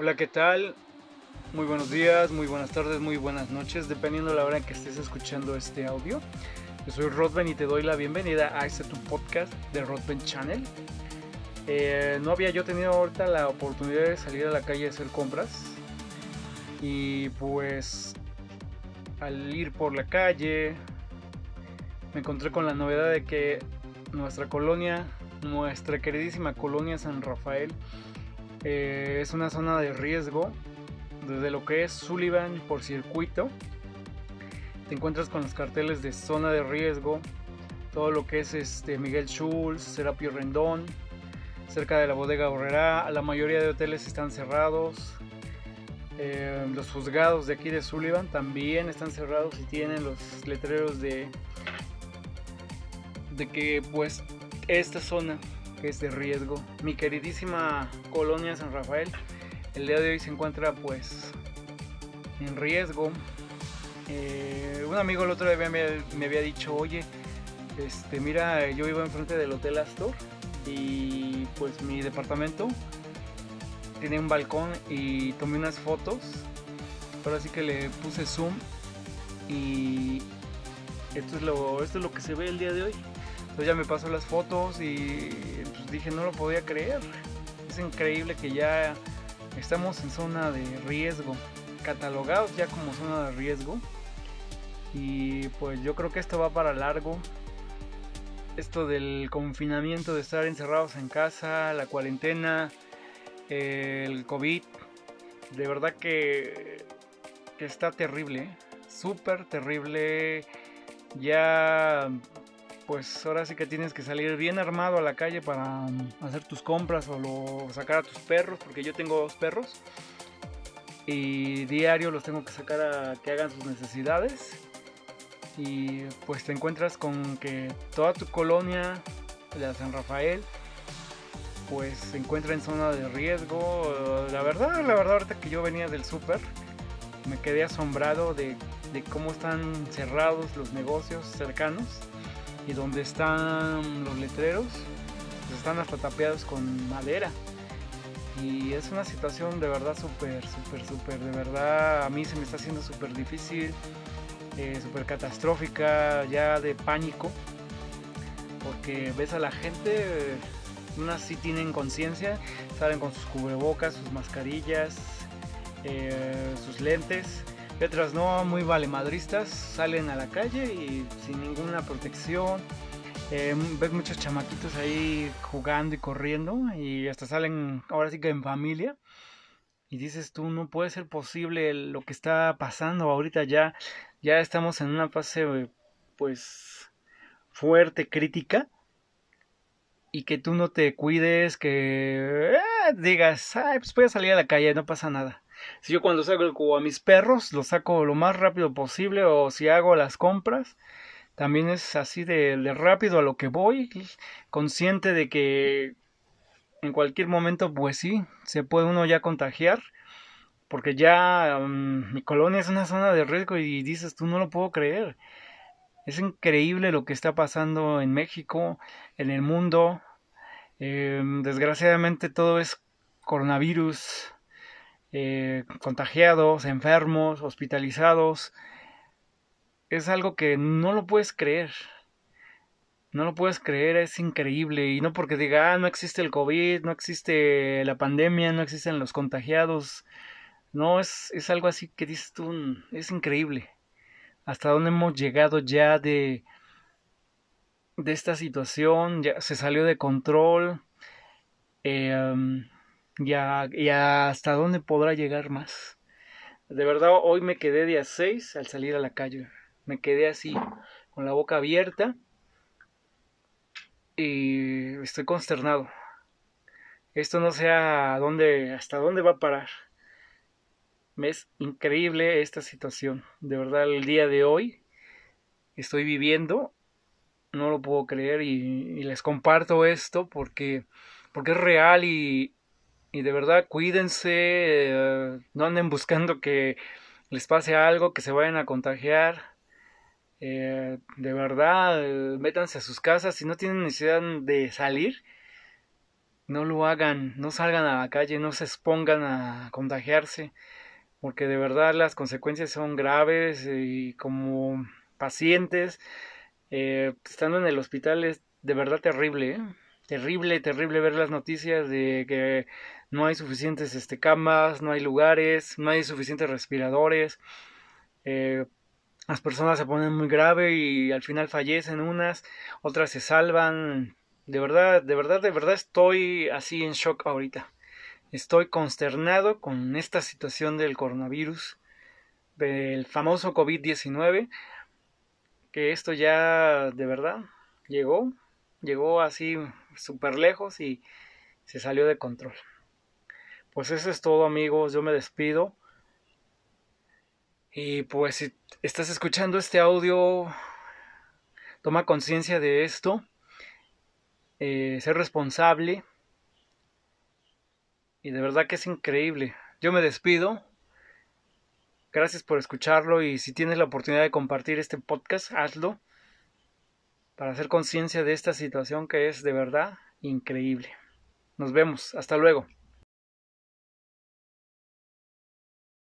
Hola, ¿qué tal? Muy buenos días, muy buenas tardes, muy buenas noches, dependiendo de la hora en que estés escuchando este audio. Yo soy Rodben y te doy la bienvenida a este podcast de Rodben Channel. Eh, no había yo tenido ahorita la oportunidad de salir a la calle a hacer compras. Y pues al ir por la calle me encontré con la novedad de que nuestra colonia, nuestra queridísima colonia San Rafael, eh, es una zona de riesgo desde lo que es Sullivan por circuito. Te encuentras con los carteles de zona de riesgo, todo lo que es este Miguel Schulz, Serapio Rendón, cerca de la bodega Horrera. La mayoría de hoteles están cerrados. Eh, los juzgados de aquí de Sullivan también están cerrados y tienen los letreros de de que pues esta zona que es de riesgo. Mi queridísima colonia San Rafael, el día de hoy se encuentra pues en riesgo. Eh, un amigo el otro día me, me, había dicho, oye, este, mira, yo vivo enfrente del Hotel Astor y pues mi departamento tiene un balcón y tomé unas fotos. Ahora sí que le puse zoom y esto es lo, esto es lo que se ve el día de hoy. Entonces ya me pasó las fotos y pues dije no lo podía creer. Es increíble que ya estamos en zona de riesgo, catalogados ya como zona de riesgo. Y pues yo creo que esto va para largo. Esto del confinamiento, de estar encerrados en casa, la cuarentena, el COVID, de verdad que, que está terrible, ¿eh? súper terrible. Ya pues ahora sí que tienes que salir bien armado a la calle para mm, hacer tus compras o sacar a tus perros, porque yo tengo dos perros. Y diario los tengo que sacar a que hagan sus necesidades. Y pues te encuentras con que toda tu colonia, la San Rafael, pues se encuentra en zona de riesgo. La verdad, la verdad ahorita que yo venía del súper, me quedé asombrado de cómo están cerrados los negocios cercanos y donde están los letreros pues están hasta tapeados con madera. Y es una situación de verdad súper súper súper de verdad a mí se me está haciendo súper difícil eh, súper catastrófica ya de pánico porque ves a la gente unas sí tienen conciencia salen con sus cubrebocas sus mascarillas eh, sus lentes otras no, muy valemadristas, salen a la calle y sin ninguna protección. Eh, ves muchos chamaquitos ahí jugando y corriendo y hasta salen ahora sí que en familia. Y dices tú, no puede ser posible lo que está pasando ahorita ya. Ya estamos en una fase pues fuerte, crítica. Y que tú no te cuides, que eh, digas, ay, pues voy a salir a la calle, no pasa nada. Si yo cuando saco a mis perros, los saco lo más rápido posible o si hago las compras, también es así de, rápido a lo que voy, consciente de que en cualquier momento, pues sí, se puede uno ya contagiar, porque ya mm, mi colonia es una zona de riesgo y dices, tú no lo puedo creer. Es increíble lo que está pasando en México, en el mundo. Em, desgraciadamente todo es coronavirus, eh, contagiados, enfermos, hospitalizados. Es algo que no lo puedes creer. No lo puedes creer, es increíble. Y no porque diga, ah, no existe el COVID, no existe la pandemia, no existen los contagiados. No, es, es algo así que dices tú, es increíble. Hasta dónde hemos llegado ya de, de esta situación, ya se salió de control. Eh, y, hasta dónde podrá llegar más. De verdad, hoy me quedé día 6 al salir a la calle. Me quedé así, con la boca abierta. Y estoy consternado. Esto no sé a dónde, hasta dónde va a parar. Es increíble esta situación. De verdad, el día de hoy estoy viviendo. No lo puedo creer y, y les comparto esto porque, porque es real y, y de verdad cuídense, eh, no anden buscando que les pase algo, que se vayan a contagiar. Eh, de verdad, eh, métanse a sus casas si no tienen necesidad de salir. no lo hagan, no salgan a la calle, no se expongan a contagiarse, porque de verdad las consecuencias son graves y como pacientes, eh, estando en el hospital es de verdad terrible, ¿eh? terrible, terrible ver las noticias de que no hay suficientes este, camas, no hay lugares, no hay suficientes respiradores. Eh, las personas se ponen muy grave y al final fallecen unas, otras se salvan. De verdad, de verdad, de verdad estoy así en shock ahorita. Estoy consternado con esta situación del coronavirus, del famoso COVID-19, que esto ya de verdad llegó, llegó así súper lejos y se salió de control. Pues eso es todo amigos, yo me despido. Y pues si estás escuchando este audio, toma conciencia de esto, eh, ser responsable. Y de verdad que es increíble. Yo me despido. Gracias por escucharlo y si tienes la oportunidad de compartir este podcast, hazlo para hacer conciencia de esta situación que es de verdad increíble. Nos vemos. Hasta luego.